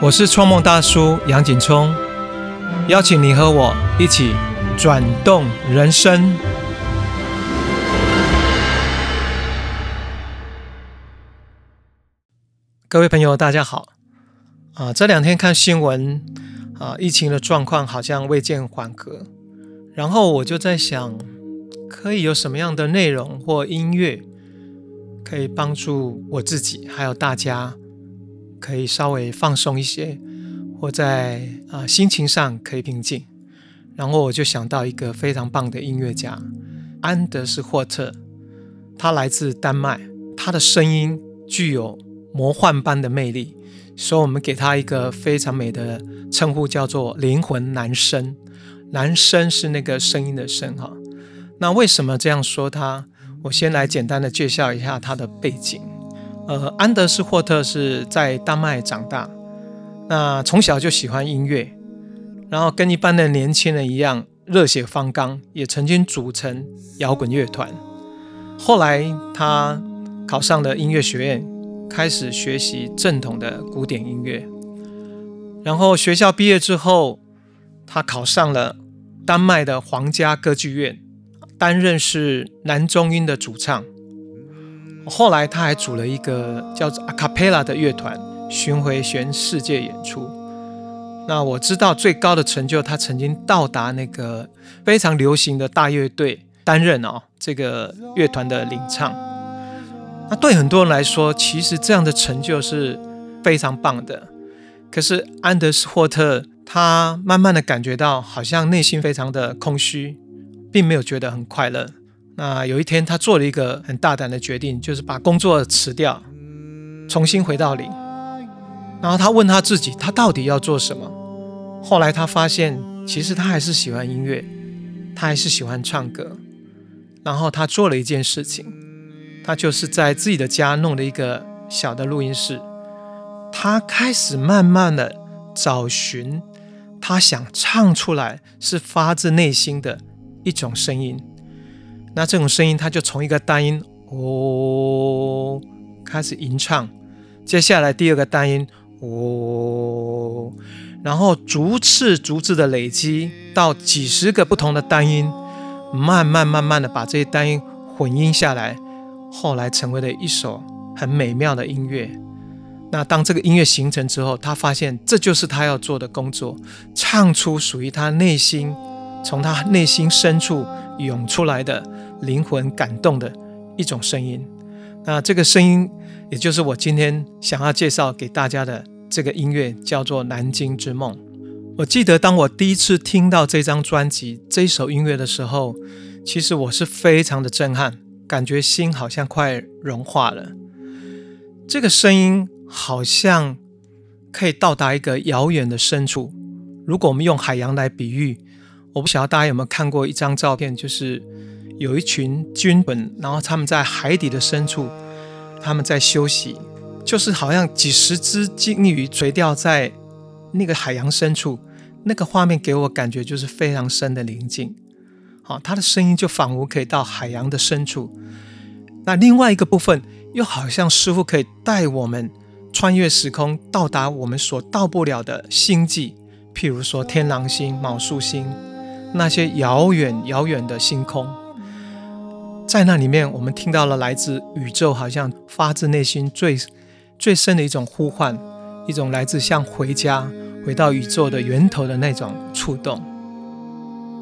我是创梦大叔杨景聪，邀请你和我一起转动人生。各位朋友，大家好！啊，这两天看新闻，啊，疫情的状况好像未见缓和，然后我就在想，可以有什么样的内容或音乐，可以帮助我自己还有大家。可以稍微放松一些，或在啊心情上可以平静。然后我就想到一个非常棒的音乐家安德斯霍特，他来自丹麦，他的声音具有魔幻般的魅力，所以我们给他一个非常美的称呼，叫做“灵魂男声”。男声是那个声音的声哈。那为什么这样说他？我先来简单的介绍一下他的背景。呃，安德斯霍特是在丹麦长大，那从小就喜欢音乐，然后跟一般的年轻人一样热血方刚，也曾经组成摇滚乐团。后来他考上了音乐学院，开始学习正统的古典音乐。然后学校毕业之后，他考上了丹麦的皇家歌剧院，担任是男中音的主唱。后来他还组了一个叫做 Acapella 的乐团，巡回全世界演出。那我知道最高的成就，他曾经到达那个非常流行的大乐队担任哦这个乐团的领唱。那对很多人来说，其实这样的成就是非常棒的。可是安德斯霍特他慢慢的感觉到，好像内心非常的空虚，并没有觉得很快乐。那有一天，他做了一个很大胆的决定，就是把工作辞掉，重新回到零。然后他问他自己，他到底要做什么？后来他发现，其实他还是喜欢音乐，他还是喜欢唱歌。然后他做了一件事情，他就是在自己的家弄了一个小的录音室。他开始慢慢的找寻他想唱出来是发自内心的一种声音。那这种声音，它就从一个单音哦开始吟唱，接下来第二个单音哦，然后逐次逐次的累积到几十个不同的单音，慢慢慢慢的把这些单音混音下来，后来成为了一首很美妙的音乐。那当这个音乐形成之后，他发现这就是他要做的工作，唱出属于他内心，从他内心深处涌出来的。灵魂感动的一种声音，那这个声音，也就是我今天想要介绍给大家的这个音乐，叫做《南京之梦》。我记得当我第一次听到这张专辑、这首音乐的时候，其实我是非常的震撼，感觉心好像快融化了。这个声音好像可以到达一个遥远的深处。如果我们用海洋来比喻，我不晓得大家有没有看过一张照片，就是。有一群军本，然后他们在海底的深处，他们在休息，就是好像几十只鲸鱼垂钓在那个海洋深处，那个画面给我感觉就是非常深的宁静。好，它的声音就仿佛可以到海洋的深处。那另外一个部分，又好像师傅可以带我们穿越时空，到达我们所到不了的星际，譬如说天狼星、昴宿星那些遥远遥远的星空。在那里面，我们听到了来自宇宙，好像发自内心最最深的一种呼唤，一种来自像回家、回到宇宙的源头的那种触动。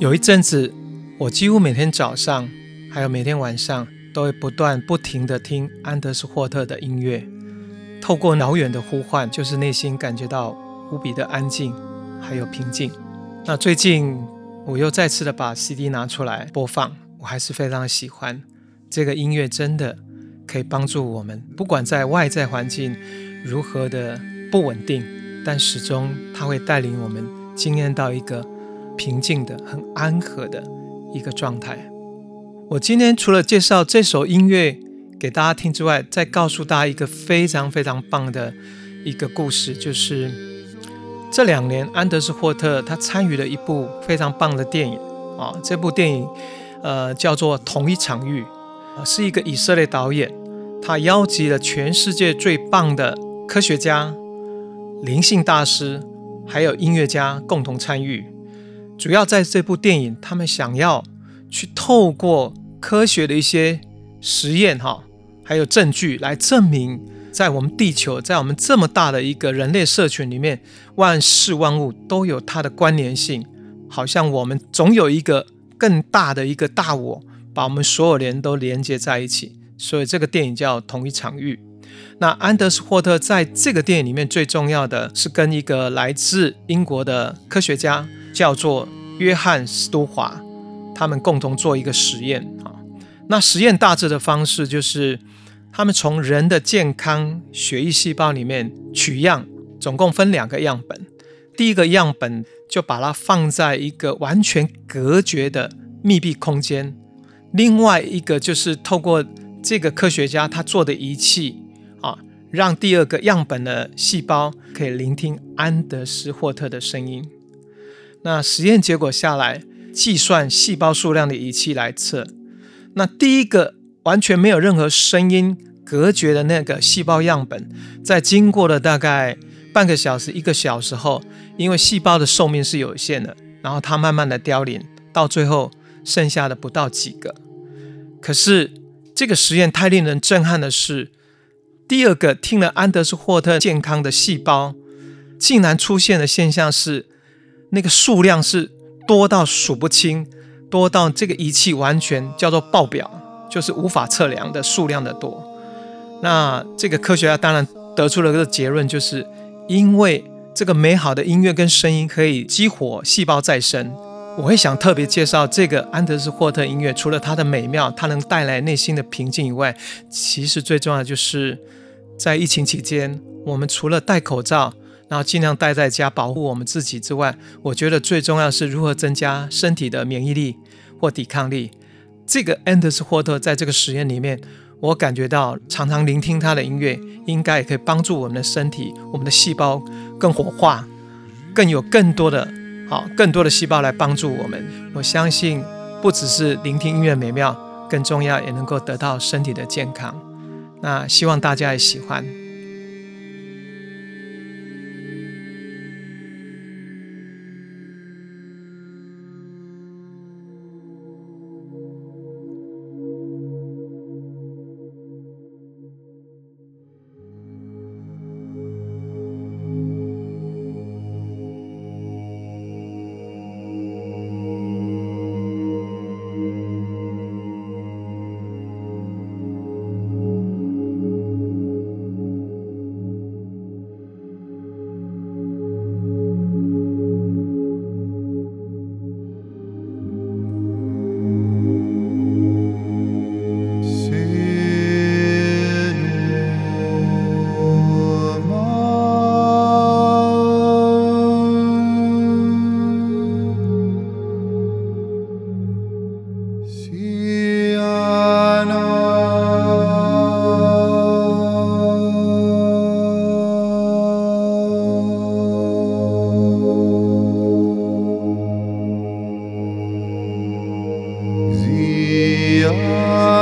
有一阵子，我几乎每天早上，还有每天晚上，都会不断不停的听安德斯霍特的音乐，透过遥远的呼唤，就是内心感觉到无比的安静，还有平静。那最近，我又再次的把 CD 拿出来播放。我还是非常喜欢这个音乐，真的可以帮助我们，不管在外在环境如何的不稳定，但始终它会带领我们经验到一个平静的、很安和的一个状态。我今天除了介绍这首音乐给大家听之外，再告诉大家一个非常非常棒的一个故事，就是这两年安德斯霍特他参与了一部非常棒的电影啊，这部电影。呃，叫做同一场域，是一个以色列导演，他邀集了全世界最棒的科学家灵性大师还有音乐家共同参与。主要在这部电影，他们想要去透过科学的一些实验，哈，还有证据来证明，在我们地球，在我们这么大的一个人类社群里面，万事万物都有它的关联性，好像我们总有一个更大的一个大我，把我们所有人都连接在一起。所以这个电影叫《同一场域》。那安德斯霍特在这个电影里面最重要的是跟一个来自英国的科学家。叫做约翰斯都华，他们共同做一个实验啊。那实验大致的方式就是，他们从人的健康血液细胞里面取样，总共分两个样本。第一个样本就把它放在一个完全隔绝的密闭空间，另外一个就是透过这个科学家他做的仪器啊，让第二个样本的细胞可以聆听安德斯霍特的声音。那实验结果下来，计算细胞数量的仪器来测。那第一个完全没有任何声音隔绝的那个细胞样本，在经过了大概半个小时、一个小时后，因为细胞的寿命是有限的，然后它慢慢的凋零，到最后剩下的不到几个。可是这个实验太令人震撼的是，第二个听了安德斯霍特健康的细胞，竟然出现的现象是。那个数量是多到数不清，多到这个仪器完全叫做爆表，就是无法测量的数量的多。那这个科学家当然得出了个结论，就是因为这个美好的音乐跟声音可以激活细胞再生。我会想特别介绍这个安德斯霍特音乐，除了它的美妙，它能带来内心的平静以外，其实最重要的就是在疫情期间，我们除了戴口罩。然后尽量待在家保护我们自己之外，我觉得最重要是如何增加身体的免疫力或抵抗力。这个安德斯霍特在这个实验里面，我感觉到常常聆听他的音乐，应该也可以帮助我们的身体、我们的细胞更活化，更有更多的好、更多的细胞来帮助我们。我相信不只是聆听音乐美妙，更重要也能够得到身体的健康。那希望大家也喜欢。Criar.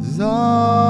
Zara.